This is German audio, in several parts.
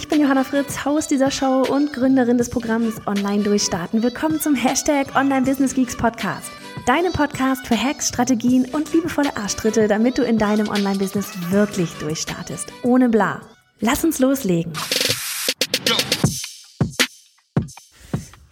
Ich bin Johanna Fritz, Haus dieser Show und Gründerin des Programms Online Durchstarten. Willkommen zum Hashtag Online Business Geeks Podcast. Deinem Podcast für Hacks, Strategien und liebevolle Arschtritte, damit du in deinem Online-Business wirklich durchstartest. Ohne bla. Lass uns loslegen.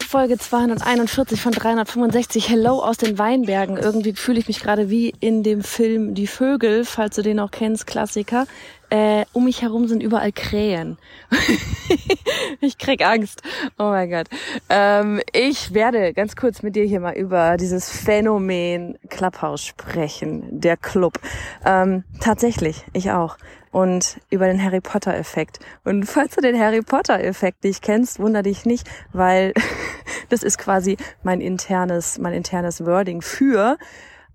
Folge 241 von 365. Hello aus den Weinbergen. Irgendwie fühle ich mich gerade wie in dem Film Die Vögel, falls du den auch kennst, Klassiker. Äh, um mich herum sind überall Krähen. ich krieg Angst. Oh mein Gott. Ähm, ich werde ganz kurz mit dir hier mal über dieses Phänomen Clubhouse sprechen, der Club. Ähm, tatsächlich, ich auch und über den Harry Potter Effekt. Und falls du den Harry Potter Effekt nicht kennst, wunder dich nicht, weil das ist quasi mein internes, mein internes Wording für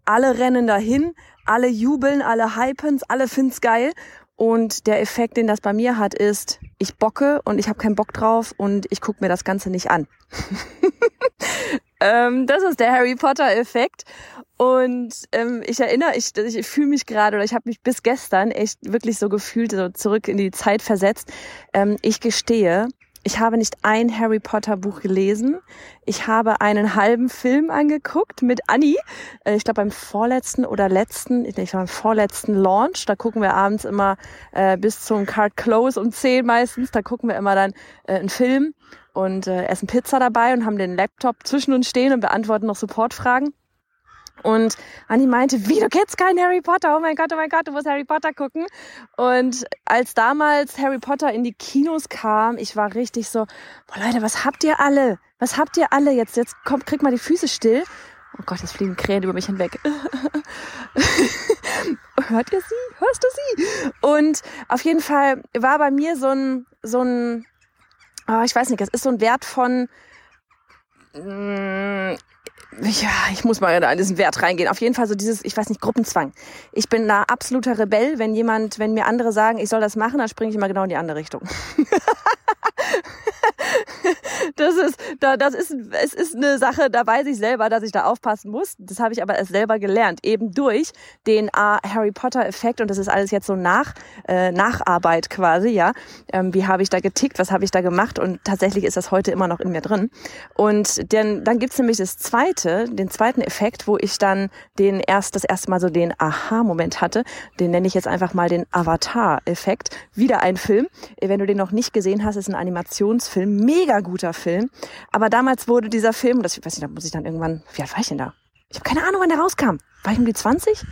alle rennen dahin, alle jubeln, alle hypen's, alle finden's geil. Und der Effekt, den das bei mir hat, ist, ich bocke und ich habe keinen Bock drauf und ich gucke mir das Ganze nicht an. ähm, das ist der Harry Potter-Effekt. Und ähm, ich erinnere, ich, ich fühle mich gerade oder ich habe mich bis gestern echt wirklich so gefühlt, so zurück in die Zeit versetzt. Ähm, ich gestehe, ich habe nicht ein Harry Potter Buch gelesen. Ich habe einen halben Film angeguckt mit Annie. Äh, ich glaube beim vorletzten oder letzten, ich glaube beim vorletzten Launch. Da gucken wir abends immer äh, bis zum Card Close um 10 meistens. Da gucken wir immer dann äh, einen Film und äh, essen Pizza dabei und haben den Laptop zwischen uns stehen und beantworten noch Supportfragen. Und Anni meinte, wie, du kennst keinen Harry Potter? Oh mein Gott, oh mein Gott, du musst Harry Potter gucken. Und als damals Harry Potter in die Kinos kam, ich war richtig so, boah Leute, was habt ihr alle? Was habt ihr alle jetzt? Jetzt kommt, krieg mal die Füße still. Oh Gott, jetzt fliegen Krähen über mich hinweg. Hört ihr sie? Hörst du sie? Und auf jeden Fall war bei mir so ein, so ein, oh, ich weiß nicht, das ist so ein Wert von, mm, ja, ich muss mal in diesen Wert reingehen. Auf jeden Fall so dieses, ich weiß nicht, Gruppenzwang. Ich bin da absoluter Rebell. Wenn jemand, wenn mir andere sagen, ich soll das machen, dann springe ich immer genau in die andere Richtung. das ist, da, das ist, es ist eine Sache, da weiß ich selber, dass ich da aufpassen muss. Das habe ich aber erst selber gelernt, eben durch den uh, Harry Potter Effekt und das ist alles jetzt so nach, äh, Nacharbeit quasi, ja. Ähm, wie habe ich da getickt, was habe ich da gemacht und tatsächlich ist das heute immer noch in mir drin. Und denn, dann gibt's nämlich das zweite, den zweiten Effekt, wo ich dann den erst, das erste Mal so den Aha-Moment hatte. Den nenne ich jetzt einfach mal den Avatar-Effekt. Wieder ein Film. Wenn du den noch nicht gesehen hast, ist ein Animationsfilm, mega guter Film. Aber damals wurde dieser Film, das ich weiß nicht, da muss ich dann irgendwann, wie alt war ich denn da? Ich habe keine Ahnung, wann der rauskam. War ich um die 20?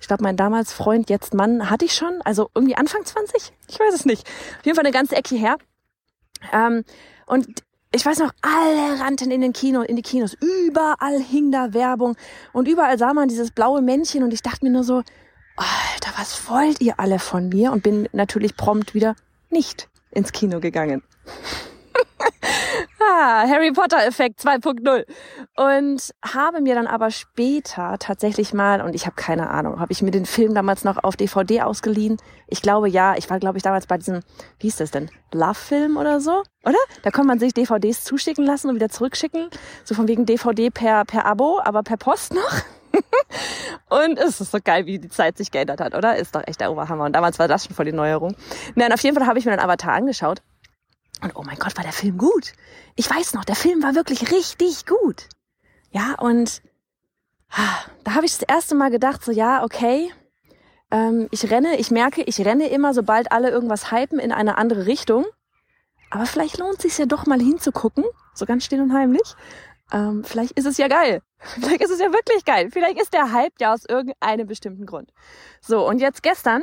Ich glaube, mein damals Freund, jetzt Mann, hatte ich schon. Also irgendwie Anfang 20? Ich weiß es nicht. Auf jeden Fall eine ganze Ecke her. Ähm, und ich weiß noch, alle rannten in den Kino, in die Kinos. Überall hing da Werbung. Und überall sah man dieses blaue Männchen. Und ich dachte mir nur so, Alter, was wollt ihr alle von mir? Und bin natürlich prompt wieder nicht ins Kino gegangen. Ah, Harry Potter Effekt 2.0. Und habe mir dann aber später tatsächlich mal, und ich habe keine Ahnung, habe ich mir den Film damals noch auf DVD ausgeliehen? Ich glaube ja, ich war glaube ich damals bei diesem, wie hieß das denn, Love-Film oder so, oder? Da konnte man sich DVDs zuschicken lassen und wieder zurückschicken. So von wegen DVD per, per Abo, aber per Post noch. und es ist so geil, wie die Zeit sich geändert hat, oder? Ist doch echt der Oberhammer. Und damals war das schon voll die Neuerung. Nein, auf jeden Fall habe ich mir den Avatar angeschaut. Und oh mein Gott, war der Film gut. Ich weiß noch, der Film war wirklich richtig gut. Ja, und da habe ich das erste Mal gedacht, so ja, okay, ähm, ich renne, ich merke, ich renne immer, sobald alle irgendwas hypen, in eine andere Richtung. Aber vielleicht lohnt es sich ja doch mal hinzugucken, so ganz still und heimlich ähm, vielleicht ist es ja geil. Vielleicht ist es ja wirklich geil. Vielleicht ist der Hype ja aus irgendeinem bestimmten Grund. So, und jetzt gestern,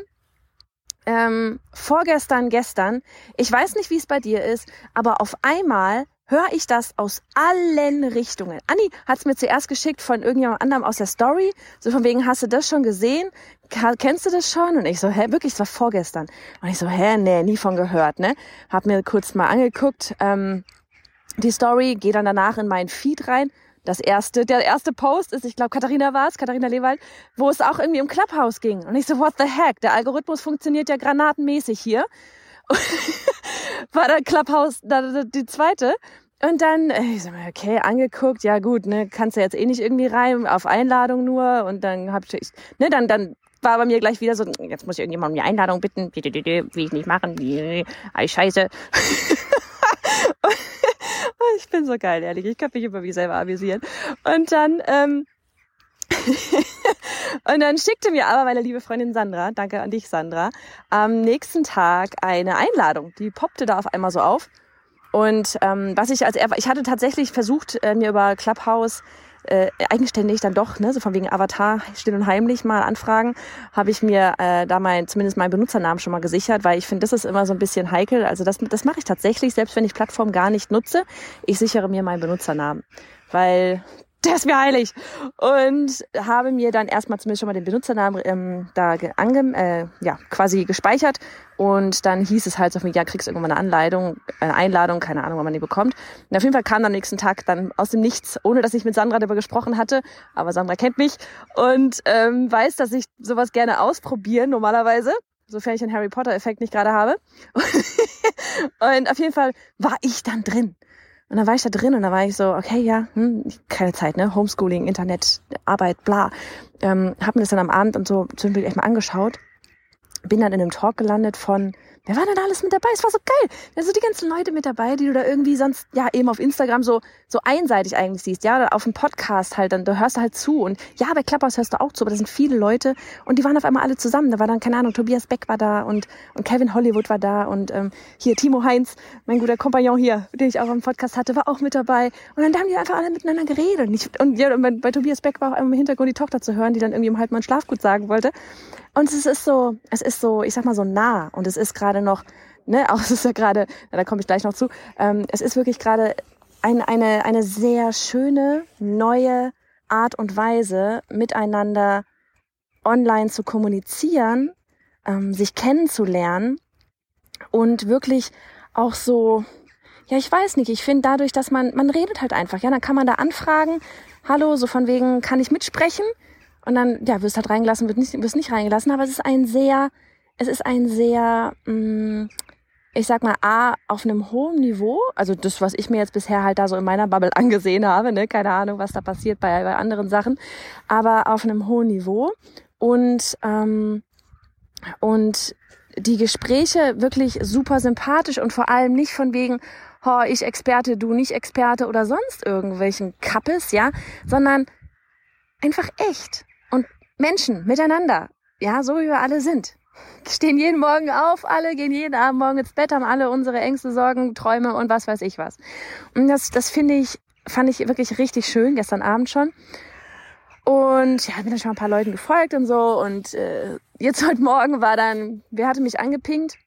ähm, vorgestern, gestern, ich weiß nicht, wie es bei dir ist, aber auf einmal höre ich das aus allen Richtungen. Anni hat es mir zuerst geschickt von irgendjemand anderem aus der Story, so von wegen, hast du das schon gesehen? Kennst du das schon? Und ich so, hä, wirklich, es war vorgestern. Und ich so, hä, nee, nie von gehört, ne? Hab mir kurz mal angeguckt, ähm, die Story, gehe dann danach in meinen Feed rein. Das erste, der erste Post ist, ich glaube, Katharina war es, Katharina Lewald, wo es auch irgendwie um Clubhouse ging. Und ich so, what the heck? Der Algorithmus funktioniert ja granatenmäßig hier. war dann Clubhouse die zweite. Und dann, äh, ich sag mal, okay, angeguckt, ja gut, ne, kannst du jetzt eh nicht irgendwie rein, auf Einladung nur. Und dann hab ich, ne, dann, dann war bei mir gleich wieder so, jetzt muss ich irgendjemand um die Einladung bitten, will ich nicht machen, ei scheiße. Ich bin so geil, ehrlich, ich kann mich über mich selber amüsieren. Und dann, ähm, und dann schickte mir aber meine liebe Freundin Sandra, danke an dich Sandra, am nächsten Tag eine Einladung. Die poppte da auf einmal so auf. Und ähm, was ich als ich hatte tatsächlich versucht, äh, mir über Clubhouse äh, eigenständig dann doch, ne, so von wegen Avatar still und heimlich mal anfragen, habe ich mir äh, da mein, zumindest meinen Benutzernamen schon mal gesichert, weil ich finde, das ist immer so ein bisschen heikel. Also das, das mache ich tatsächlich, selbst wenn ich Plattform gar nicht nutze. Ich sichere mir meinen Benutzernamen. Weil der ist mir heilig. Und habe mir dann erstmal zumindest schon mal den Benutzernamen ähm, da ange äh, ja, quasi gespeichert. Und dann hieß es halt so, ja, kriegst du irgendwann eine Anleitung, eine Einladung, keine Ahnung, wann man die bekommt. Und auf jeden Fall kam am nächsten Tag dann aus dem Nichts, ohne dass ich mit Sandra darüber gesprochen hatte. Aber Sandra kennt mich und ähm, weiß, dass ich sowas gerne ausprobieren normalerweise sofern ich den Harry Potter-Effekt nicht gerade habe. und auf jeden Fall war ich dann drin. Und dann war ich da drin und da war ich so, okay, ja, hm, keine Zeit, ne? Homeschooling, Internet, Arbeit, bla. Ähm, hab mir das dann am Abend und so zwischendurch echt mal angeschaut. Bin dann in einem Talk gelandet von Wer war denn alles mit dabei? Es war so geil. Also die ganzen Leute mit dabei, die du da irgendwie sonst, ja, eben auf Instagram so, so einseitig eigentlich siehst. Ja, auf dem Podcast halt, dann, du hörst halt zu. Und ja, bei Klappers hörst du auch zu, aber da sind viele Leute. Und die waren auf einmal alle zusammen. Da war dann, keine Ahnung, Tobias Beck war da und, und Kevin Hollywood war da und ähm, hier Timo Heinz, mein guter Kompagnon hier, den ich auch im Podcast hatte, war auch mit dabei. Und dann haben die einfach alle miteinander geredet. Und, ich, und ja, und bei, bei Tobias Beck war auch im Hintergrund die Tochter zu hören, die dann irgendwie um halb mal ein Schlafgut sagen wollte. Und es ist so, es ist so, ich sag mal so nah und es ist gerade noch, ne, auch es ist ja gerade, da komme ich gleich noch zu, ähm, es ist wirklich gerade ein, eine, eine sehr schöne, neue Art und Weise, miteinander online zu kommunizieren, ähm, sich kennenzulernen und wirklich auch so, ja, ich weiß nicht, ich finde dadurch, dass man, man redet halt einfach, ja, dann kann man da anfragen, hallo, so von wegen, kann ich mitsprechen? Und dann, ja, wirst halt reingelassen, wird nicht, wirst nicht reingelassen, aber es ist ein sehr, es ist ein sehr, mm, ich sag mal, A, auf einem hohen Niveau, also das, was ich mir jetzt bisher halt da so in meiner Bubble angesehen habe, ne, keine Ahnung, was da passiert bei, bei anderen Sachen, aber auf einem hohen Niveau. Und, ähm, und die Gespräche wirklich super sympathisch und vor allem nicht von wegen, oh, ich Experte, du nicht Experte oder sonst irgendwelchen Kappes, ja, sondern einfach echt. Menschen miteinander, ja, so wie wir alle sind. Stehen jeden Morgen auf, alle gehen jeden Abend morgen ins Bett, haben alle unsere Ängste, Sorgen, Träume und was weiß ich was. Und das, das finde ich, fand ich wirklich richtig schön, gestern Abend schon. Und ja, bin dann schon ein paar Leuten gefolgt und so. Und äh, jetzt heute Morgen war dann, wer hatte mich angepinkt?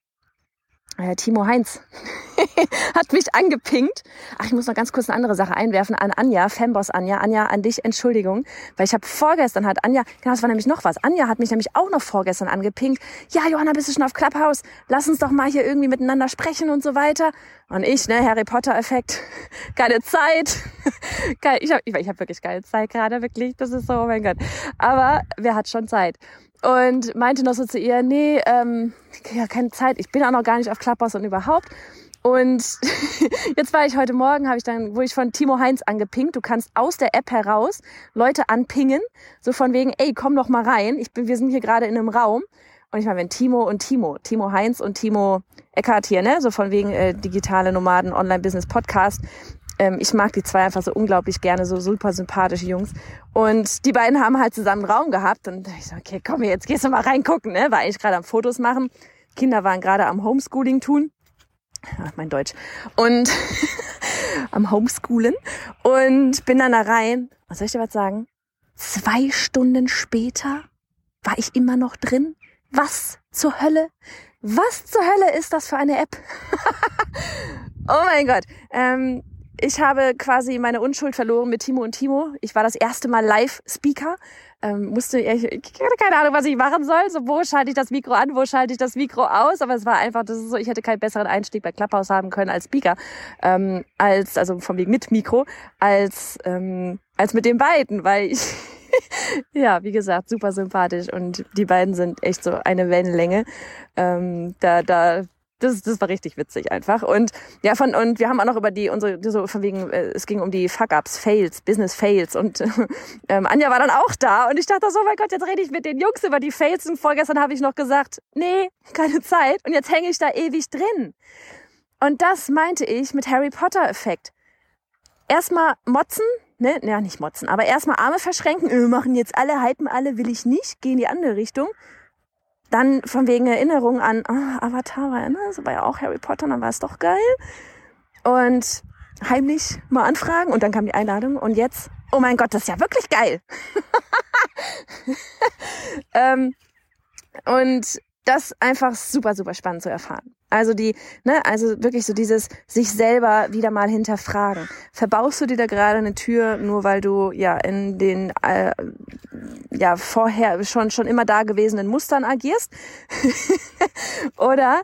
Äh, Timo Heinz hat mich angepinkt. Ach, ich muss noch ganz kurz eine andere Sache einwerfen an Anja, Fanboss Anja. Anja, an dich Entschuldigung, weil ich habe vorgestern hat Anja, genau, das war nämlich noch was. Anja hat mich nämlich auch noch vorgestern angepinkt. Ja, Johanna, bist du schon auf Clubhouse? Lass uns doch mal hier irgendwie miteinander sprechen und so weiter. Und ich, ne, Harry Potter Effekt, geile Zeit. Geil, ich habe ich, hab wirklich geile Zeit gerade, wirklich. Das ist so, oh mein Gott. Aber wer hat schon Zeit? Und meinte noch so zu ihr, nee, ähm, ja, keine Zeit, ich bin auch noch gar nicht auf Clubhouse und überhaupt. Und jetzt war ich heute Morgen, habe ich dann, wurde ich von Timo Heinz angepinkt. Du kannst aus der App heraus Leute anpingen, so von wegen, ey, komm doch mal rein. Ich bin, wir sind hier gerade in einem Raum. Und ich meine, wenn Timo und Timo, Timo Heinz und Timo Eckhardt hier, ne, so von wegen äh, digitale Nomaden, Online-Business-Podcast, ähm, ich mag die zwei einfach so unglaublich gerne, so super sympathische Jungs. Und die beiden haben halt zusammen Raum gehabt und ich so, okay, komm, jetzt gehst du mal reingucken, ne? War eigentlich gerade am Fotos machen. Kinder waren gerade am Homeschooling tun. Ach, mein Deutsch. Und am Homeschoolen. Und bin dann da rein. Was soll ich dir was sagen? Zwei Stunden später war ich immer noch drin. Was zur Hölle? Was zur Hölle ist das für eine App? oh mein Gott. Ähm, ich habe quasi meine Unschuld verloren mit Timo und Timo. Ich war das erste Mal Live-Speaker. Ähm, musste, ich, ich hatte keine Ahnung, was ich machen soll. So, wo schalte ich das Mikro an, wo schalte ich das Mikro aus? Aber es war einfach, das ist so, ich hätte keinen besseren Einstieg bei Clubhouse haben können als Speaker, ähm, als, also von wegen mit Mikro, als, ähm, als mit den beiden, weil ich, ja, wie gesagt, super sympathisch und die beiden sind echt so eine Wellenlänge. Ähm, da, da das, das war richtig witzig einfach. Und ja, von und wir haben auch noch über die unsere so von wegen äh, es ging um die Fuck-ups, Fails, Business Fails. Und ähm, Anja war dann auch da. Und ich dachte so, mein Gott, jetzt rede ich mit den Jungs über die Fails. Und vorgestern habe ich noch gesagt, nee, keine Zeit. Und jetzt hänge ich da ewig drin. Und das meinte ich mit Harry Potter Effekt. Erstmal motzen, ne, ja nicht motzen, aber erstmal Arme verschränken, äh, machen jetzt alle, hypen alle, will ich nicht, gehen in die andere Richtung dann von wegen Erinnerung an oh, Avatar war, ne? so war ja auch Harry Potter, dann war es doch geil. Und heimlich mal anfragen und dann kam die Einladung und jetzt, oh mein Gott, das ist ja wirklich geil. ähm, und das einfach super, super spannend zu erfahren. Also die, ne, also wirklich so dieses sich selber wieder mal hinterfragen. Verbaust du dir da gerade eine Tür, nur weil du ja in den äh, ja vorher schon schon immer da gewesenen Mustern agierst? Oder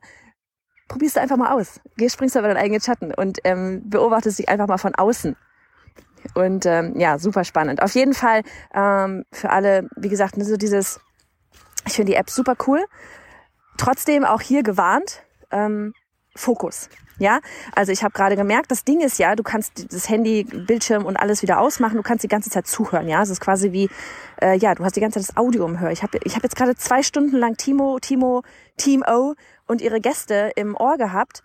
probierst du einfach mal aus. Geh, springst du über deinen eigenen Schatten und ähm, beobachtest dich einfach mal von außen. Und ähm, ja, super spannend. Auf jeden Fall ähm, für alle, wie gesagt, so dieses, ich finde die App super cool. Trotzdem auch hier gewarnt, ähm, Fokus. Ja, also ich habe gerade gemerkt, das Ding ist ja, du kannst das Handy, Bildschirm und alles wieder ausmachen, du kannst die ganze Zeit zuhören, ja. Es ist quasi wie, äh, ja, du hast die ganze Zeit das Audio im Hör. Ich habe ich hab jetzt gerade zwei Stunden lang Timo, Timo, Team O und ihre Gäste im Ohr gehabt.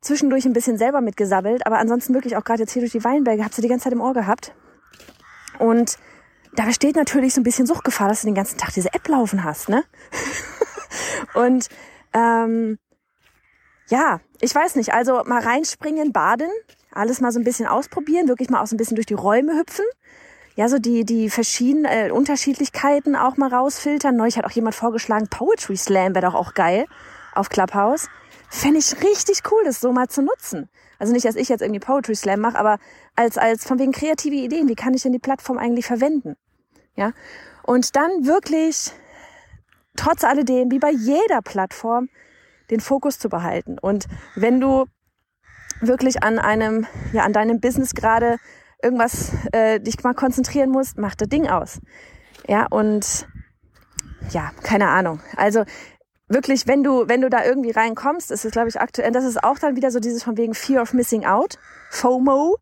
Zwischendurch ein bisschen selber mitgesabbelt, aber ansonsten wirklich auch gerade jetzt hier durch die Weinberge, hab sie die ganze Zeit im Ohr gehabt. Und da besteht natürlich so ein bisschen Suchtgefahr, dass du den ganzen Tag diese App laufen hast, ne? Und ähm, ja, ich weiß nicht, also mal reinspringen, baden, alles mal so ein bisschen ausprobieren, wirklich mal auch so ein bisschen durch die Räume hüpfen. Ja, so die, die verschiedenen äh, Unterschiedlichkeiten auch mal rausfiltern. Neulich hat auch jemand vorgeschlagen, Poetry Slam wäre doch auch geil auf Clubhouse. Fände ich richtig cool, das so mal zu nutzen. Also nicht, dass ich jetzt irgendwie Poetry Slam mache, aber als, als von wegen kreative Ideen, wie kann ich denn die Plattform eigentlich verwenden? Ja. Und dann wirklich trotz alledem, wie bei jeder Plattform, den Fokus zu behalten. Und wenn du wirklich an einem, ja, an deinem Business gerade irgendwas äh, dich mal konzentrieren musst, mach das Ding aus. Ja, und ja, keine Ahnung. Also wirklich, wenn du, wenn du da irgendwie reinkommst, ist es, glaube ich, aktuell, das ist auch dann wieder so dieses von wegen Fear of Missing Out, FOMO,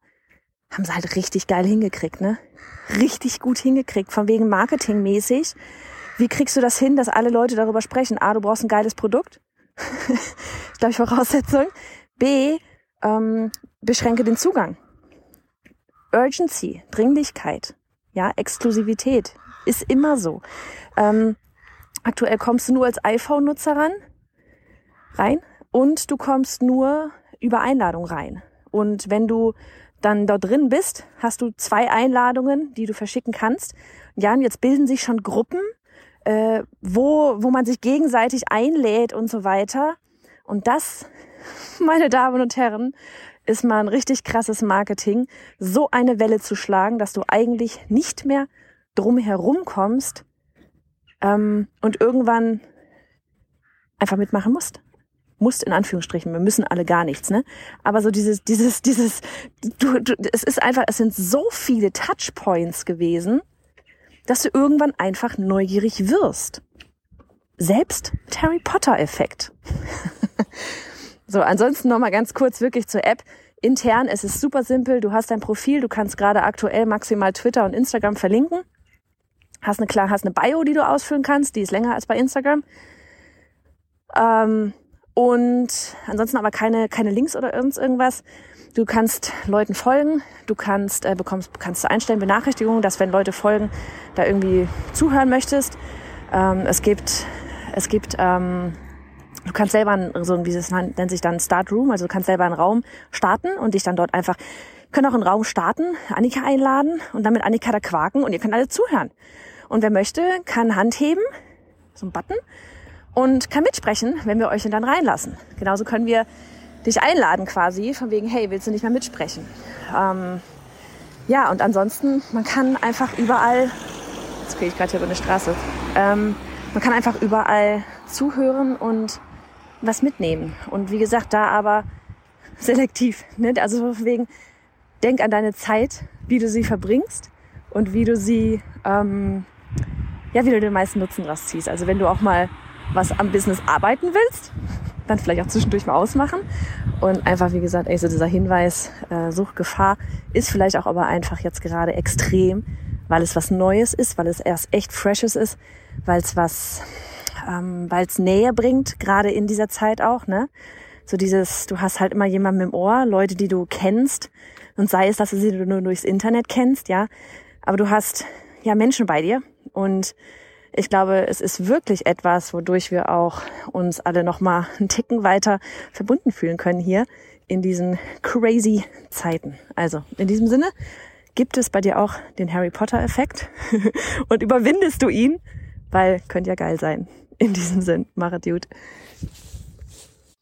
haben sie halt richtig geil hingekriegt, ne? Richtig gut hingekriegt, von wegen marketingmäßig. Wie kriegst du das hin, dass alle Leute darüber sprechen? A, du brauchst ein geiles Produkt. ich glaube, Voraussetzung. B, ähm, beschränke den Zugang. Urgency, Dringlichkeit, ja, Exklusivität ist immer so. Ähm, aktuell kommst du nur als iPhone-Nutzer ran, rein und du kommst nur über Einladung rein. Und wenn du dann dort drin bist, hast du zwei Einladungen, die du verschicken kannst. Ja, und jetzt bilden sich schon Gruppen, äh, wo, wo man sich gegenseitig einlädt und so weiter. Und das, meine Damen und Herren, ist mal ein richtig krasses Marketing, so eine Welle zu schlagen, dass du eigentlich nicht mehr drum herum kommst ähm, und irgendwann einfach mitmachen musst. Musst in Anführungsstrichen, wir müssen alle gar nichts, ne? Aber so dieses, dieses, dieses, du, du, es ist einfach, es sind so viele Touchpoints gewesen, dass du irgendwann einfach neugierig wirst. Selbst Harry Potter-Effekt. so, ansonsten nochmal ganz kurz wirklich zur App. Intern, es ist super simpel. Du hast dein Profil, du kannst gerade aktuell maximal Twitter und Instagram verlinken. Hast eine klar, hast eine Bio, die du ausfüllen kannst, die ist länger als bei Instagram. Ähm, und ansonsten aber keine, keine Links oder irgendwas. Du kannst Leuten folgen, du kannst äh, bekommst kannst du einstellen Benachrichtigungen, dass wenn Leute folgen, da irgendwie zuhören möchtest. Ähm, es gibt es gibt ähm, du kannst selber so ein wie es nennt sich dann Start Room, also du kannst selber einen Raum starten und dich dann dort einfach können auch einen Raum starten, Annika einladen und dann mit Annika da quaken und ihr könnt alle zuhören. Und wer möchte, kann Hand heben, so ein Button und kann mitsprechen, wenn wir euch dann reinlassen. Genauso können wir dich einladen quasi, von wegen, hey, willst du nicht mehr mitsprechen? Ähm, ja, und ansonsten, man kann einfach überall, jetzt gehe ich gerade hier über eine Straße, ähm, man kann einfach überall zuhören und was mitnehmen. Und wie gesagt, da aber selektiv. Ne? Also wegen, denk an deine Zeit, wie du sie verbringst und wie du sie, ähm, ja, wie du den meisten Nutzen draus ziehst. Also wenn du auch mal was am Business arbeiten willst, dann vielleicht auch zwischendurch mal ausmachen. Und einfach, wie gesagt, ey, so dieser Hinweis, äh, Suchtgefahr ist vielleicht auch aber einfach jetzt gerade extrem, weil es was Neues ist, weil es erst echt Freshes ist, weil es was, ähm, weil es Nähe bringt, gerade in dieser Zeit auch, ne? So dieses, du hast halt immer jemanden im Ohr, Leute, die du kennst, und sei es, dass du sie nur durchs Internet kennst, ja, aber du hast ja Menschen bei dir und ich glaube, es ist wirklich etwas, wodurch wir auch uns alle nochmal einen Ticken weiter verbunden fühlen können hier in diesen crazy Zeiten. Also in diesem Sinne, gibt es bei dir auch den Harry Potter Effekt und überwindest du ihn, weil könnte ja geil sein. In diesem Sinn, mach Dude.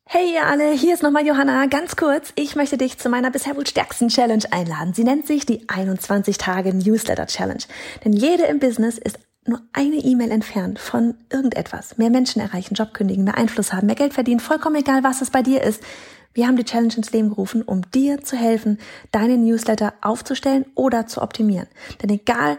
Hey ihr alle, hier ist nochmal Johanna. Ganz kurz, ich möchte dich zu meiner bisher wohl stärksten Challenge einladen. Sie nennt sich die 21 Tage Newsletter Challenge. Denn jede im Business ist nur eine E-Mail entfernt von irgendetwas. Mehr Menschen erreichen, Job kündigen, mehr Einfluss haben, mehr Geld verdienen, vollkommen egal, was es bei dir ist. Wir haben die Challenge ins Leben gerufen, um dir zu helfen, deine Newsletter aufzustellen oder zu optimieren. Denn egal,